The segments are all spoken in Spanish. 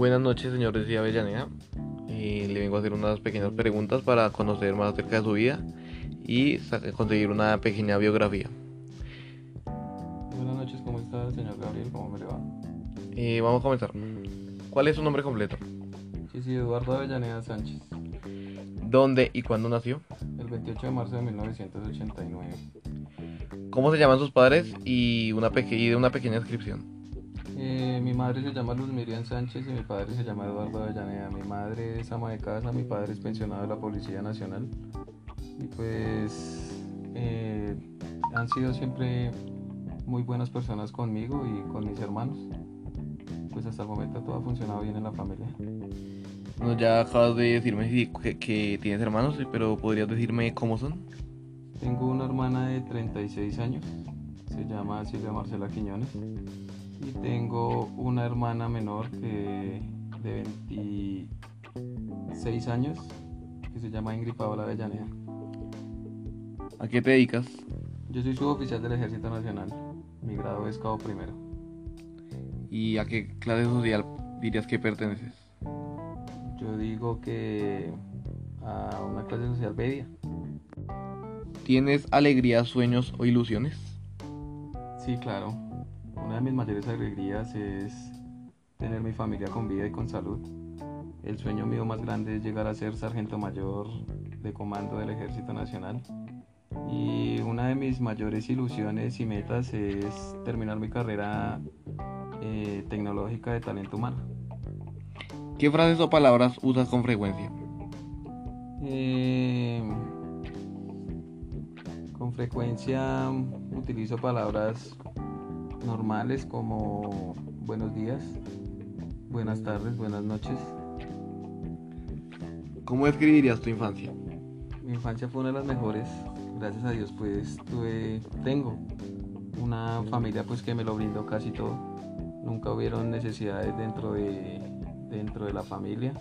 Buenas noches, señor de Avellaneda. Eh, le vengo a hacer unas pequeñas preguntas para conocer más acerca de su vida y conseguir una pequeña biografía. Buenas noches, ¿cómo está, señor Gabriel? ¿Cómo me le va? Eh, vamos a comenzar. ¿Cuál es su nombre completo? Sí, sí, Eduardo Avellaneda Sánchez. ¿Dónde y cuándo nació? El 28 de marzo de 1989. ¿Cómo se llaman sus padres y una, de una pequeña descripción? Eh, mi madre se llama Luz Miriam Sánchez y mi padre se llama Eduardo Avellaneda. Mi madre es ama de casa, mi padre es pensionado de la Policía Nacional. Y pues eh, han sido siempre muy buenas personas conmigo y con mis hermanos. Pues hasta el momento todo ha funcionado bien en la familia. No, ya acabas de decirme que, que tienes hermanos, pero ¿podrías decirme cómo son? Tengo una hermana de 36 años, se llama Silvia Marcela Quiñones. Y tengo una hermana menor que de 26 años, que se llama Ingrid Paola Avellaneda. ¿A qué te dedicas? Yo soy suboficial del Ejército Nacional. Mi grado es cabo primero. ¿Y a qué clase social dirías que perteneces? Yo digo que a una clase social media. ¿Tienes alegrías, sueños o ilusiones? Sí, claro. De mis mayores alegrías es tener mi familia con vida y con salud. El sueño mío más grande es llegar a ser sargento mayor de comando del Ejército Nacional. Y una de mis mayores ilusiones y metas es terminar mi carrera eh, tecnológica de talento humano. ¿Qué frases o palabras usas con frecuencia? Eh, con frecuencia utilizo palabras normales como buenos días, buenas tardes, buenas noches. ¿Cómo describirías tu infancia? Mi infancia fue una de las mejores, gracias a Dios pues tuve, tengo una familia pues que me lo brindó casi todo. Nunca hubieron necesidades dentro de, dentro de la familia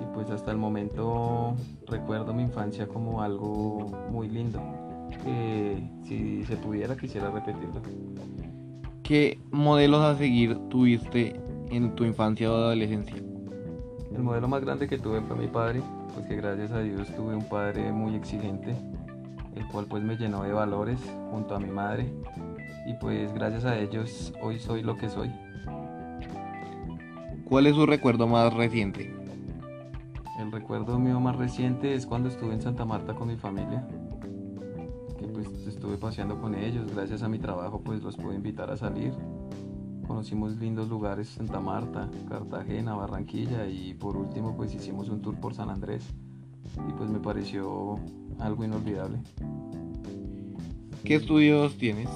y pues hasta el momento recuerdo mi infancia como algo muy lindo que si se pudiera quisiera repetirlo. ¿Qué modelos a seguir tuviste en tu infancia o adolescencia? El modelo más grande que tuve fue mi padre, pues que gracias a Dios tuve un padre muy exigente, el cual pues me llenó de valores junto a mi madre y pues gracias a ellos hoy soy lo que soy. ¿Cuál es su recuerdo más reciente? El recuerdo mío más reciente es cuando estuve en Santa Marta con mi familia pues estuve paseando con ellos, gracias a mi trabajo pues los pude invitar a salir. Conocimos lindos lugares, Santa Marta, Cartagena, Barranquilla y por último pues hicimos un tour por San Andrés y pues me pareció algo inolvidable. ¿Qué estudios tienes?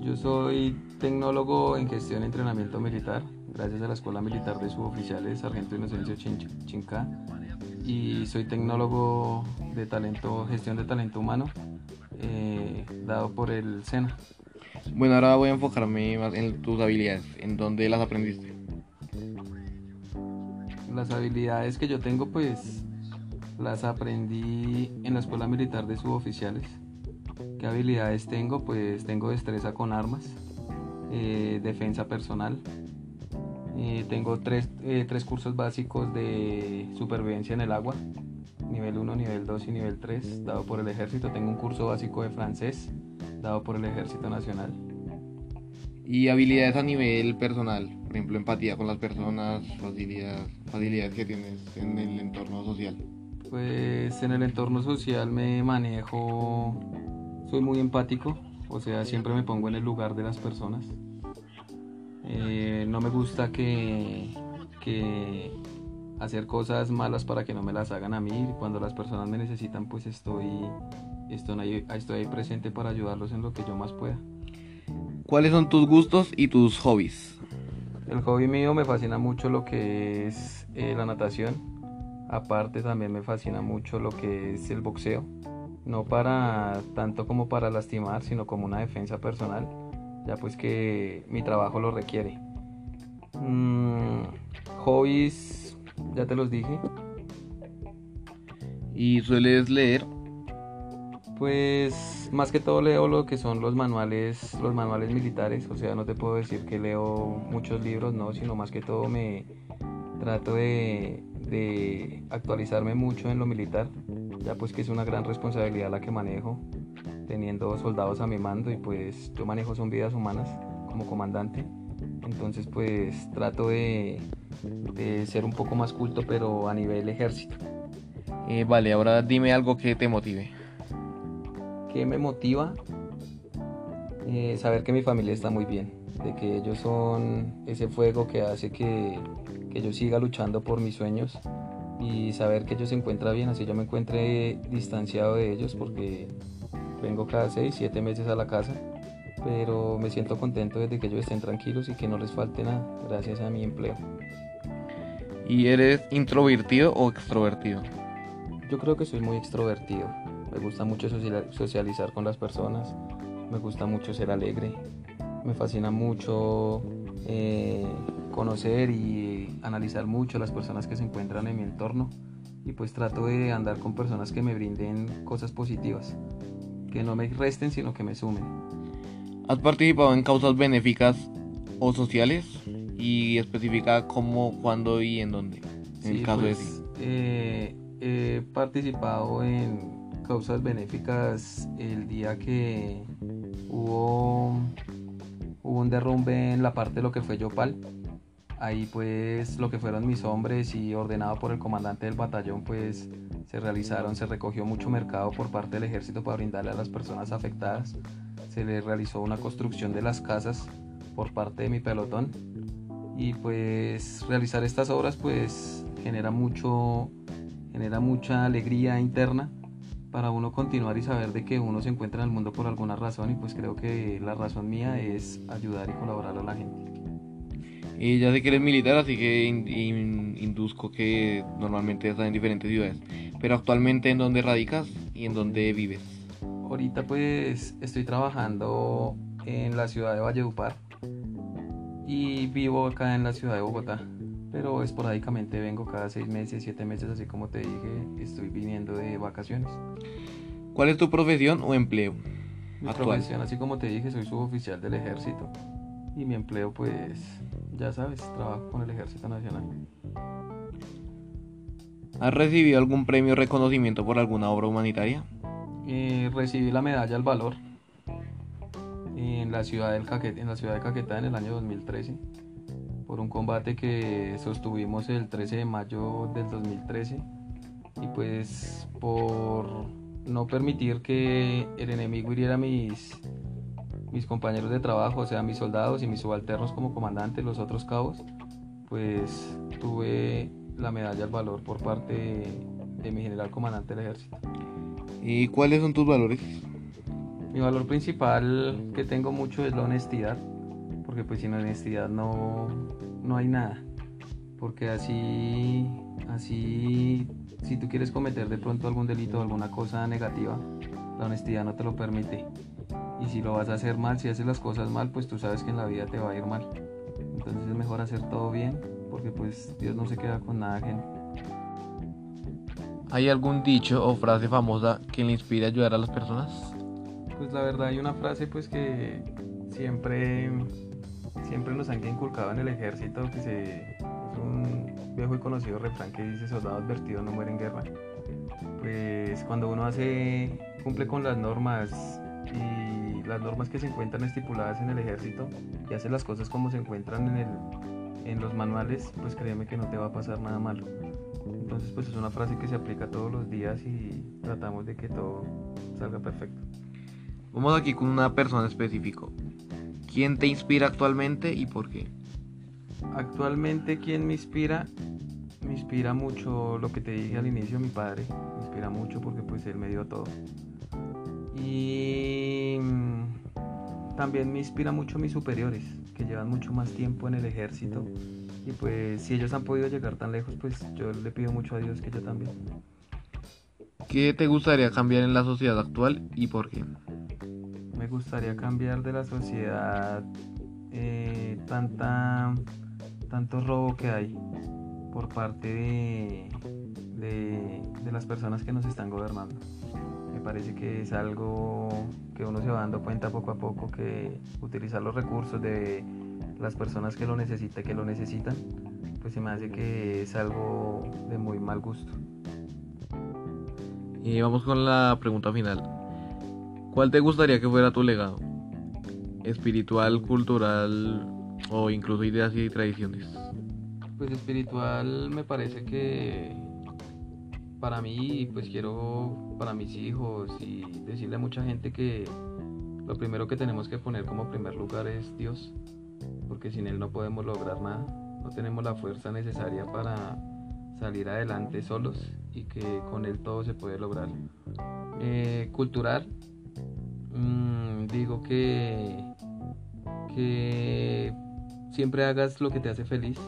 Yo soy tecnólogo en gestión y entrenamiento militar, gracias a la Escuela Militar de Suboficiales Sargento Inocencio Chinca y soy tecnólogo de talento, gestión de talento humano eh, dado por el SENA. Bueno, ahora voy a enfocarme más en tus habilidades, en dónde las aprendiste. Las habilidades que yo tengo, pues las aprendí en la Escuela Militar de Suboficiales. ¿Qué habilidades tengo? Pues tengo destreza con armas, eh, defensa personal. Eh, tengo tres, tres cursos básicos de supervivencia en el agua, nivel 1, nivel 2 y nivel 3, dado por el ejército. Tengo un curso básico de francés, dado por el ejército nacional. Y habilidades a nivel personal, por ejemplo, empatía con las personas, facilidades, facilidades que tienes en el entorno social. Pues en el entorno social me manejo, soy muy empático, o sea, siempre me pongo en el lugar de las personas. Eh, no me gusta que, que hacer cosas malas para que no me las hagan a mí. Cuando las personas me necesitan, pues estoy, estoy, ahí, estoy presente para ayudarlos en lo que yo más pueda. ¿Cuáles son tus gustos y tus hobbies? El hobby mío me fascina mucho lo que es eh, la natación. Aparte también me fascina mucho lo que es el boxeo. No para tanto como para lastimar, sino como una defensa personal. Ya pues que mi trabajo lo requiere. Mm, hobbies ya te los dije. ¿Y sueles leer? Pues más que todo leo lo que son los manuales, los manuales militares, o sea, no te puedo decir que leo muchos libros, no, sino más que todo me, trato de, de actualizarme mucho en lo militar, ya pues que es una gran responsabilidad la que manejo, teniendo soldados a mi mando y pues yo manejo son vidas humanas como comandante. Entonces pues trato de, de ser un poco más culto pero a nivel ejército. Eh, vale, ahora dime algo que te motive. ¿Qué me motiva? Eh, saber que mi familia está muy bien, de que ellos son ese fuego que hace que, que yo siga luchando por mis sueños y saber que ellos se encuentran bien, así yo me encuentre distanciado de ellos porque vengo cada 6, 7 meses a la casa, pero me siento contento desde que ellos estén tranquilos y que no les falte nada gracias a mi empleo. ¿Y eres introvertido o extrovertido? Yo creo que soy muy extrovertido, me gusta mucho socializar con las personas, me gusta mucho ser alegre, me fascina mucho eh, conocer y analizar mucho las personas que se encuentran en mi entorno y pues trato de andar con personas que me brinden cosas positivas, que no me resten sino que me sumen. ¿Has participado en causas benéficas o sociales? Y especifica cómo, cuándo y en dónde. En el caso de sí. Pues, eh, he participado en causas benéficas el día que hubo, hubo un derrumbe en la parte de lo que fue Yopal. Ahí pues lo que fueron mis hombres y ordenado por el comandante del batallón pues se realizaron, se recogió mucho mercado por parte del ejército para brindarle a las personas afectadas. Se le realizó una construcción de las casas por parte de mi pelotón y pues realizar estas obras pues genera mucho genera mucha alegría interna para uno continuar y saber de que uno se encuentra en el mundo por alguna razón y pues creo que la razón mía es ayudar y colaborar a la gente. Y ya sé que eres militar, así que induzco que normalmente estás en diferentes ciudades. Pero actualmente, ¿en dónde radicas y en dónde vives? Ahorita pues estoy trabajando en la ciudad de Valledupar y vivo acá en la ciudad de Bogotá pero esporádicamente vengo cada seis meses, siete meses, así como te dije, estoy viniendo de vacaciones. ¿Cuál es tu profesión o empleo? Mi profesión, así como te dije, soy suboficial del ejército y mi empleo, pues, ya sabes, trabajo con el ejército nacional. ¿Has recibido algún premio o reconocimiento por alguna obra humanitaria? Eh, recibí la medalla al valor en la ciudad de Caquetá en el año 2013 por un combate que sostuvimos el 13 de mayo del 2013 y pues por no permitir que el enemigo hiriera a mis, mis compañeros de trabajo, o sea, mis soldados y mis subalternos como comandantes, los otros cabos, pues tuve la medalla al valor por parte de mi general comandante del ejército. ¿Y cuáles son tus valores? Mi valor principal que tengo mucho es la honestidad porque pues sin honestidad no, no hay nada. Porque así, así, si tú quieres cometer de pronto algún delito o alguna cosa negativa, la honestidad no te lo permite. Y si lo vas a hacer mal, si haces las cosas mal, pues tú sabes que en la vida te va a ir mal. Entonces es mejor hacer todo bien, porque pues Dios no se queda con nada ajeno. ¿Hay algún dicho o frase famosa que le inspire a ayudar a las personas? Pues la verdad hay una frase pues que siempre siempre nos han inculcado en el ejército que se, es un viejo y conocido refrán que dice soldado advertido no muere en guerra. Pues cuando uno hace, cumple con las normas y las normas que se encuentran estipuladas en el ejército y hace las cosas como se encuentran en, el, en los manuales, pues créeme que no te va a pasar nada malo. Entonces pues es una frase que se aplica todos los días y tratamos de que todo salga perfecto. Vamos aquí con una persona específica. ¿Quién te inspira actualmente y por qué? Actualmente, ¿quién me inspira? Me inspira mucho lo que te dije al inicio, mi padre. Me inspira mucho porque pues él me dio todo. Y mm, también me inspira mucho mis superiores, que llevan mucho más tiempo en el ejército. Y pues si ellos han podido llegar tan lejos, pues yo le pido mucho a Dios que yo también. ¿Qué te gustaría cambiar en la sociedad actual y por qué? me gustaría cambiar de la sociedad eh, tanta, tanto robo que hay por parte de, las personas que nos están gobernando. Parece que es algo que uno se va dando cuenta poco a poco que utilizar los recursos de las personas que lo necesitan, que lo necesitan, pues se me hace que es algo de muy mal gusto. Y vamos con la pregunta final. ¿Cuál te gustaría que fuera tu legado? ¿Espiritual, cultural o incluso ideas y tradiciones? Pues espiritual me parece que para mí, pues quiero para mis hijos y decirle a mucha gente que lo primero que tenemos que poner como primer lugar es Dios, porque sin Él no podemos lograr nada, no tenemos la fuerza necesaria para salir adelante solos y que con Él todo se puede lograr. Eh, cultural, mmm, digo que, que siempre hagas lo que te hace feliz,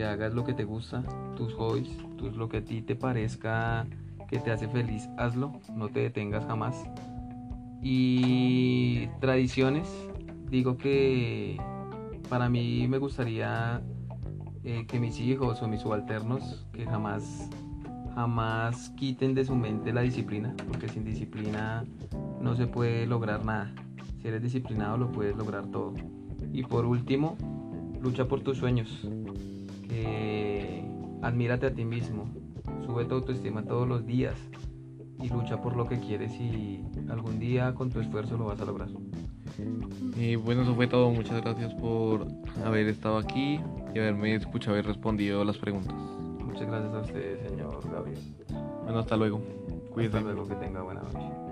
hagas lo que te gusta, tus hobbies, lo que a ti te parezca que te hace feliz, hazlo, no te detengas jamás. Y tradiciones, digo que para mí me gustaría eh, que mis hijos o mis subalternos que jamás jamás quiten de su mente la disciplina, porque sin disciplina no se puede lograr nada. Si eres disciplinado lo puedes lograr todo. Y por último, lucha por tus sueños. Que admírate a ti mismo. Sube tu autoestima todos los días y lucha por lo que quieres y algún día con tu esfuerzo lo vas a lograr. Y bueno, eso fue todo. Muchas gracias por haber estado aquí y haberme escuchado y respondido las preguntas. Muchas gracias a usted, señor Gabriel. Bueno, hasta luego. Cuídate. Hasta luego, que tenga buena noche.